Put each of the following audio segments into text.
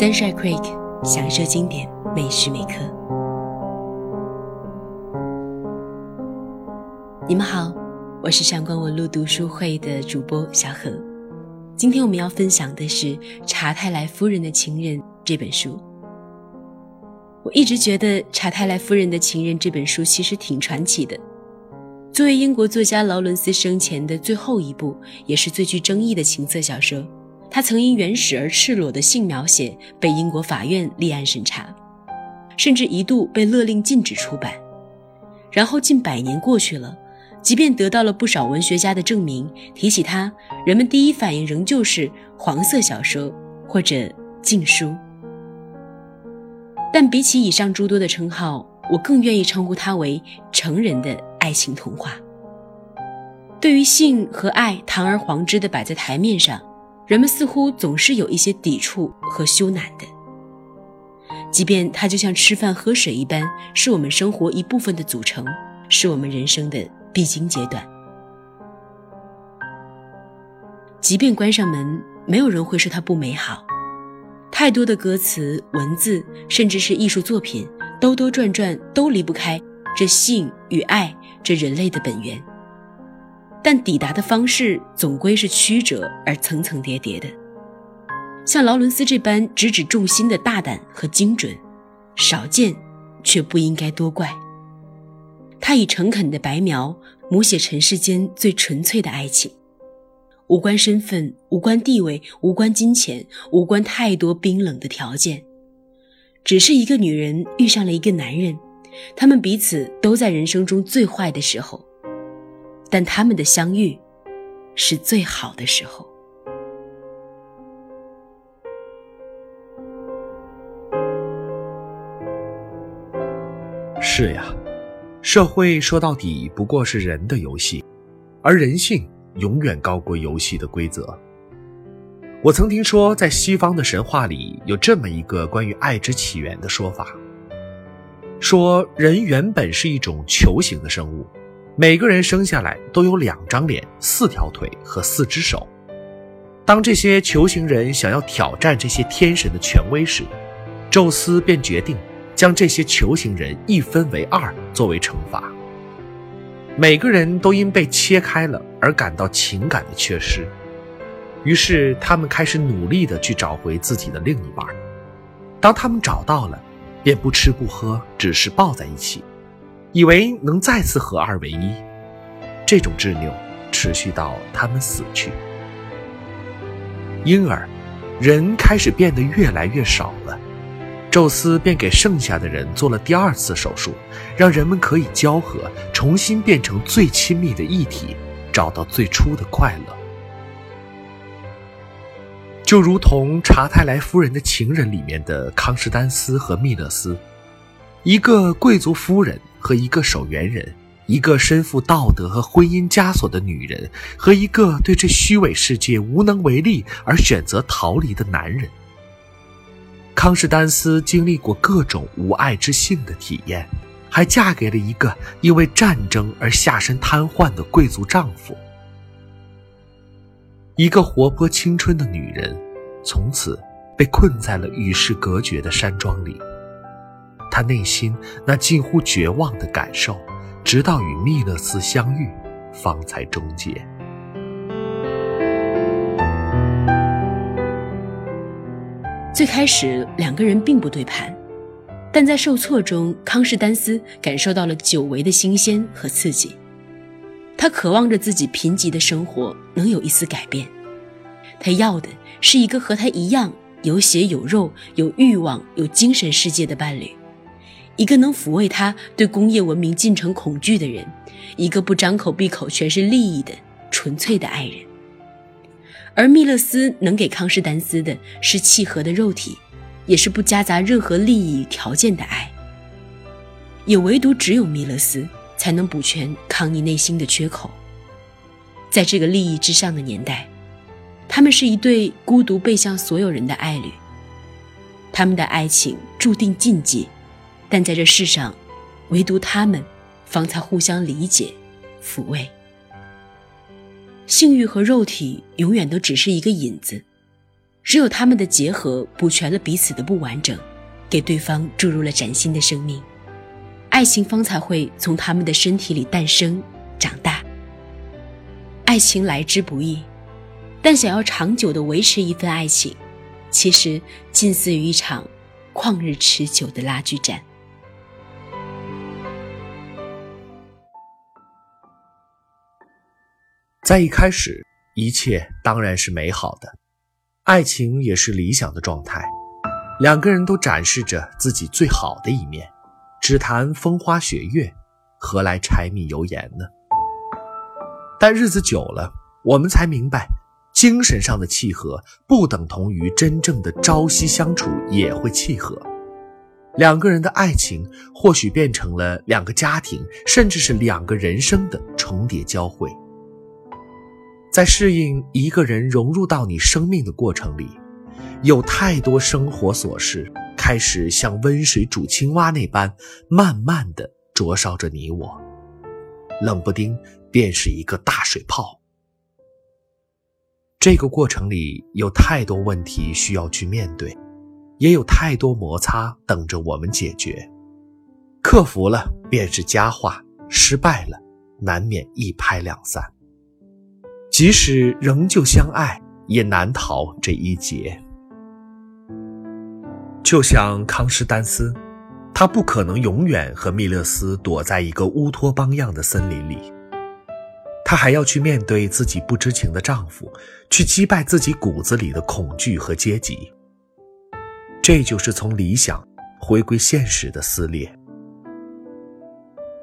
Sunshine Creek，享受经典每时每刻。你们好，我是上官文露读书会的主播小何。今天我们要分享的是《查泰莱夫人的情人》这本书。我一直觉得《查泰莱夫人的情人》这本书其实挺传奇的。作为英国作家劳伦斯生前的最后一部，也是最具争议的情色小说。他曾因原始而赤裸的性描写被英国法院立案审查，甚至一度被勒令禁止出版。然后近百年过去了，即便得到了不少文学家的证明，提起他，人们第一反应仍旧是黄色小说或者禁书。但比起以上诸多的称号，我更愿意称呼它为成人的爱情童话。对于性和爱堂而皇之地摆在台面上。人们似乎总是有一些抵触和羞赧的，即便它就像吃饭喝水一般，是我们生活一部分的组成，是我们人生的必经阶段。即便关上门，没有人会说它不美好。太多的歌词、文字，甚至是艺术作品，兜兜转转都离不开这性与爱，这人类的本源。但抵达的方式总归是曲折而层层叠叠的。像劳伦斯这般直指重心的大胆和精准，少见，却不应该多怪。他以诚恳的白描摹写尘世间最纯粹的爱情，无关身份，无关地位，无关金钱，无关太多冰冷的条件，只是一个女人遇上了一个男人，他们彼此都在人生中最坏的时候。但他们的相遇，是最好的时候。是呀，社会说到底不过是人的游戏，而人性永远高过游戏的规则。我曾听说，在西方的神话里有这么一个关于爱之起源的说法：说人原本是一种球形的生物。每个人生下来都有两张脸、四条腿和四只手。当这些球形人想要挑战这些天神的权威时，宙斯便决定将这些球形人一分为二作为惩罚。每个人都因被切开了而感到情感的缺失，于是他们开始努力地去找回自己的另一半。当他们找到了，便不吃不喝，只是抱在一起。以为能再次合二为一，这种执拗持续到他们死去。因而，人开始变得越来越少了。宙斯便给剩下的人做了第二次手术，让人们可以交合，重新变成最亲密的一体，找到最初的快乐。就如同《查泰莱夫人的情人》里面的康士丹斯和密勒斯，一个贵族夫人。和一个守园人，一个身负道德和婚姻枷锁的女人，和一个对这虚伪世界无能为力而选择逃离的男人。康士丹斯经历过各种无爱之性的体验，还嫁给了一个因为战争而下身瘫痪的贵族丈夫。一个活泼青春的女人，从此被困在了与世隔绝的山庄里。他内心那近乎绝望的感受，直到与密勒斯相遇，方才终结。最开始两个人并不对盘，但在受挫中，康士丹斯感受到了久违的新鲜和刺激。他渴望着自己贫瘠的生活能有一丝改变，他要的是一个和他一样有血有肉、有欲望、有精神世界的伴侣。一个能抚慰他对工业文明进程恐惧的人，一个不张口闭口全是利益的纯粹的爱人。而密勒斯能给康士丹斯的是契合的肉体，也是不夹杂任何利益条件的爱。也唯独只有密勒斯才能补全康妮内心的缺口。在这个利益之上的年代，他们是一对孤独背向所有人的爱侣，他们的爱情注定禁忌。但在这世上，唯独他们，方才互相理解、抚慰。性欲和肉体永远都只是一个引子，只有他们的结合补全了彼此的不完整，给对方注入了崭新的生命，爱情方才会从他们的身体里诞生、长大。爱情来之不易，但想要长久的维持一份爱情，其实近似于一场旷日持久的拉锯战。在一开始，一切当然是美好的，爱情也是理想的状态，两个人都展示着自己最好的一面，只谈风花雪月，何来柴米油盐呢？但日子久了，我们才明白，精神上的契合不等同于真正的朝夕相处也会契合。两个人的爱情或许变成了两个家庭，甚至是两个人生的重叠交汇。在适应一个人融入到你生命的过程里，有太多生活琐事开始像温水煮青蛙那般，慢慢的灼烧着你我，冷不丁便是一个大水泡。这个过程里有太多问题需要去面对，也有太多摩擦等着我们解决。克服了便是佳话，失败了难免一拍两散。即使仍旧相爱，也难逃这一劫。就像康斯丹斯，他不可能永远和密勒斯躲在一个乌托邦样的森林里，他还要去面对自己不知情的丈夫，去击败自己骨子里的恐惧和阶级。这就是从理想回归现实的撕裂。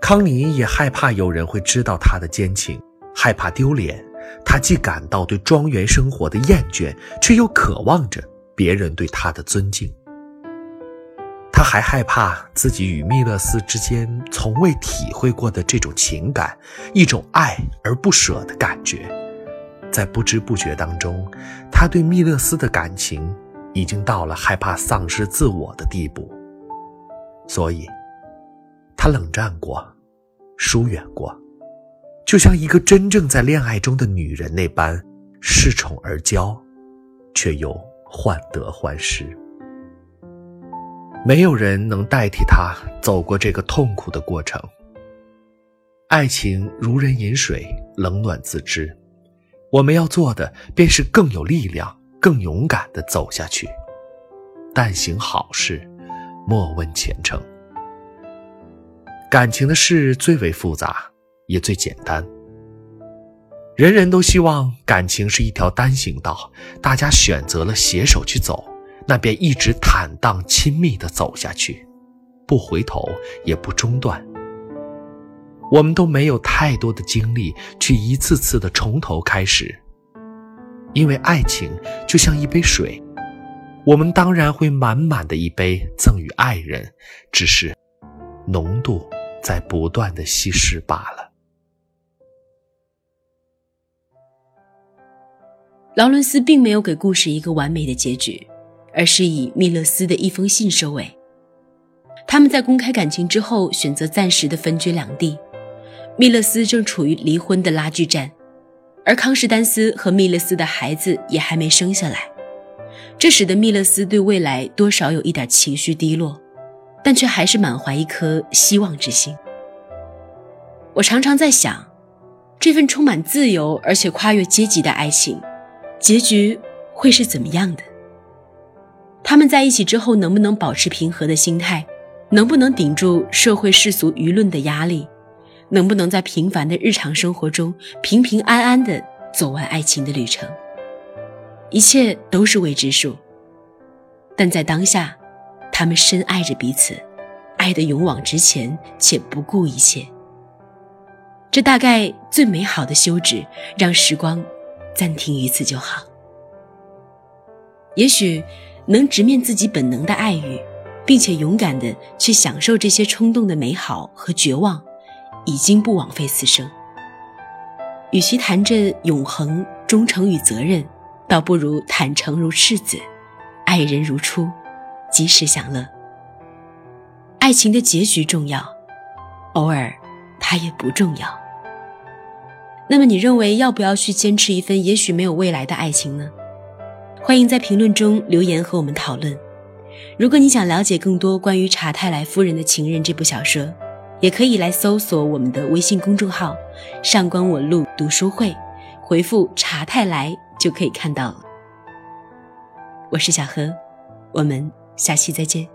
康妮也害怕有人会知道她的奸情，害怕丢脸。他既感到对庄园生活的厌倦，却又渴望着别人对他的尊敬。他还害怕自己与密勒斯之间从未体会过的这种情感，一种爱而不舍的感觉，在不知不觉当中，他对密勒斯的感情已经到了害怕丧失自我的地步。所以，他冷战过，疏远过。就像一个真正在恋爱中的女人那般，恃宠而骄，却又患得患失。没有人能代替他走过这个痛苦的过程。爱情如人饮水，冷暖自知。我们要做的，便是更有力量、更勇敢地走下去。但行好事，莫问前程。感情的事最为复杂。也最简单。人人都希望感情是一条单行道，大家选择了携手去走，那便一直坦荡亲密地走下去，不回头也不中断。我们都没有太多的精力去一次次的从头开始，因为爱情就像一杯水，我们当然会满满的一杯赠予爱人，只是浓度在不断的稀释罢了。劳伦斯并没有给故事一个完美的结局，而是以密勒斯的一封信收尾。他们在公开感情之后，选择暂时的分居两地。密勒斯正处于离婚的拉锯战，而康士丹斯和密勒斯的孩子也还没生下来，这使得密勒斯对未来多少有一点情绪低落，但却还是满怀一颗希望之心。我常常在想，这份充满自由而且跨越阶级的爱情。结局会是怎么样的？他们在一起之后能不能保持平和的心态？能不能顶住社会世俗舆论的压力？能不能在平凡的日常生活中平平安安的走完爱情的旅程？一切都是未知数。但在当下，他们深爱着彼此，爱得勇往直前且不顾一切。这大概最美好的休止，让时光。暂停一次就好。也许能直面自己本能的爱欲，并且勇敢的去享受这些冲动的美好和绝望，已经不枉费此生。与其谈着永恒、忠诚与责任，倒不如坦诚如赤子，爱人如初，及时享乐。爱情的结局重要，偶尔它也不重要。那么你认为要不要去坚持一份也许没有未来的爱情呢？欢迎在评论中留言和我们讨论。如果你想了解更多关于查泰莱夫人的情人这部小说，也可以来搜索我们的微信公众号“上官文录读书会”，回复“查泰莱”就可以看到了。我是小何，我们下期再见。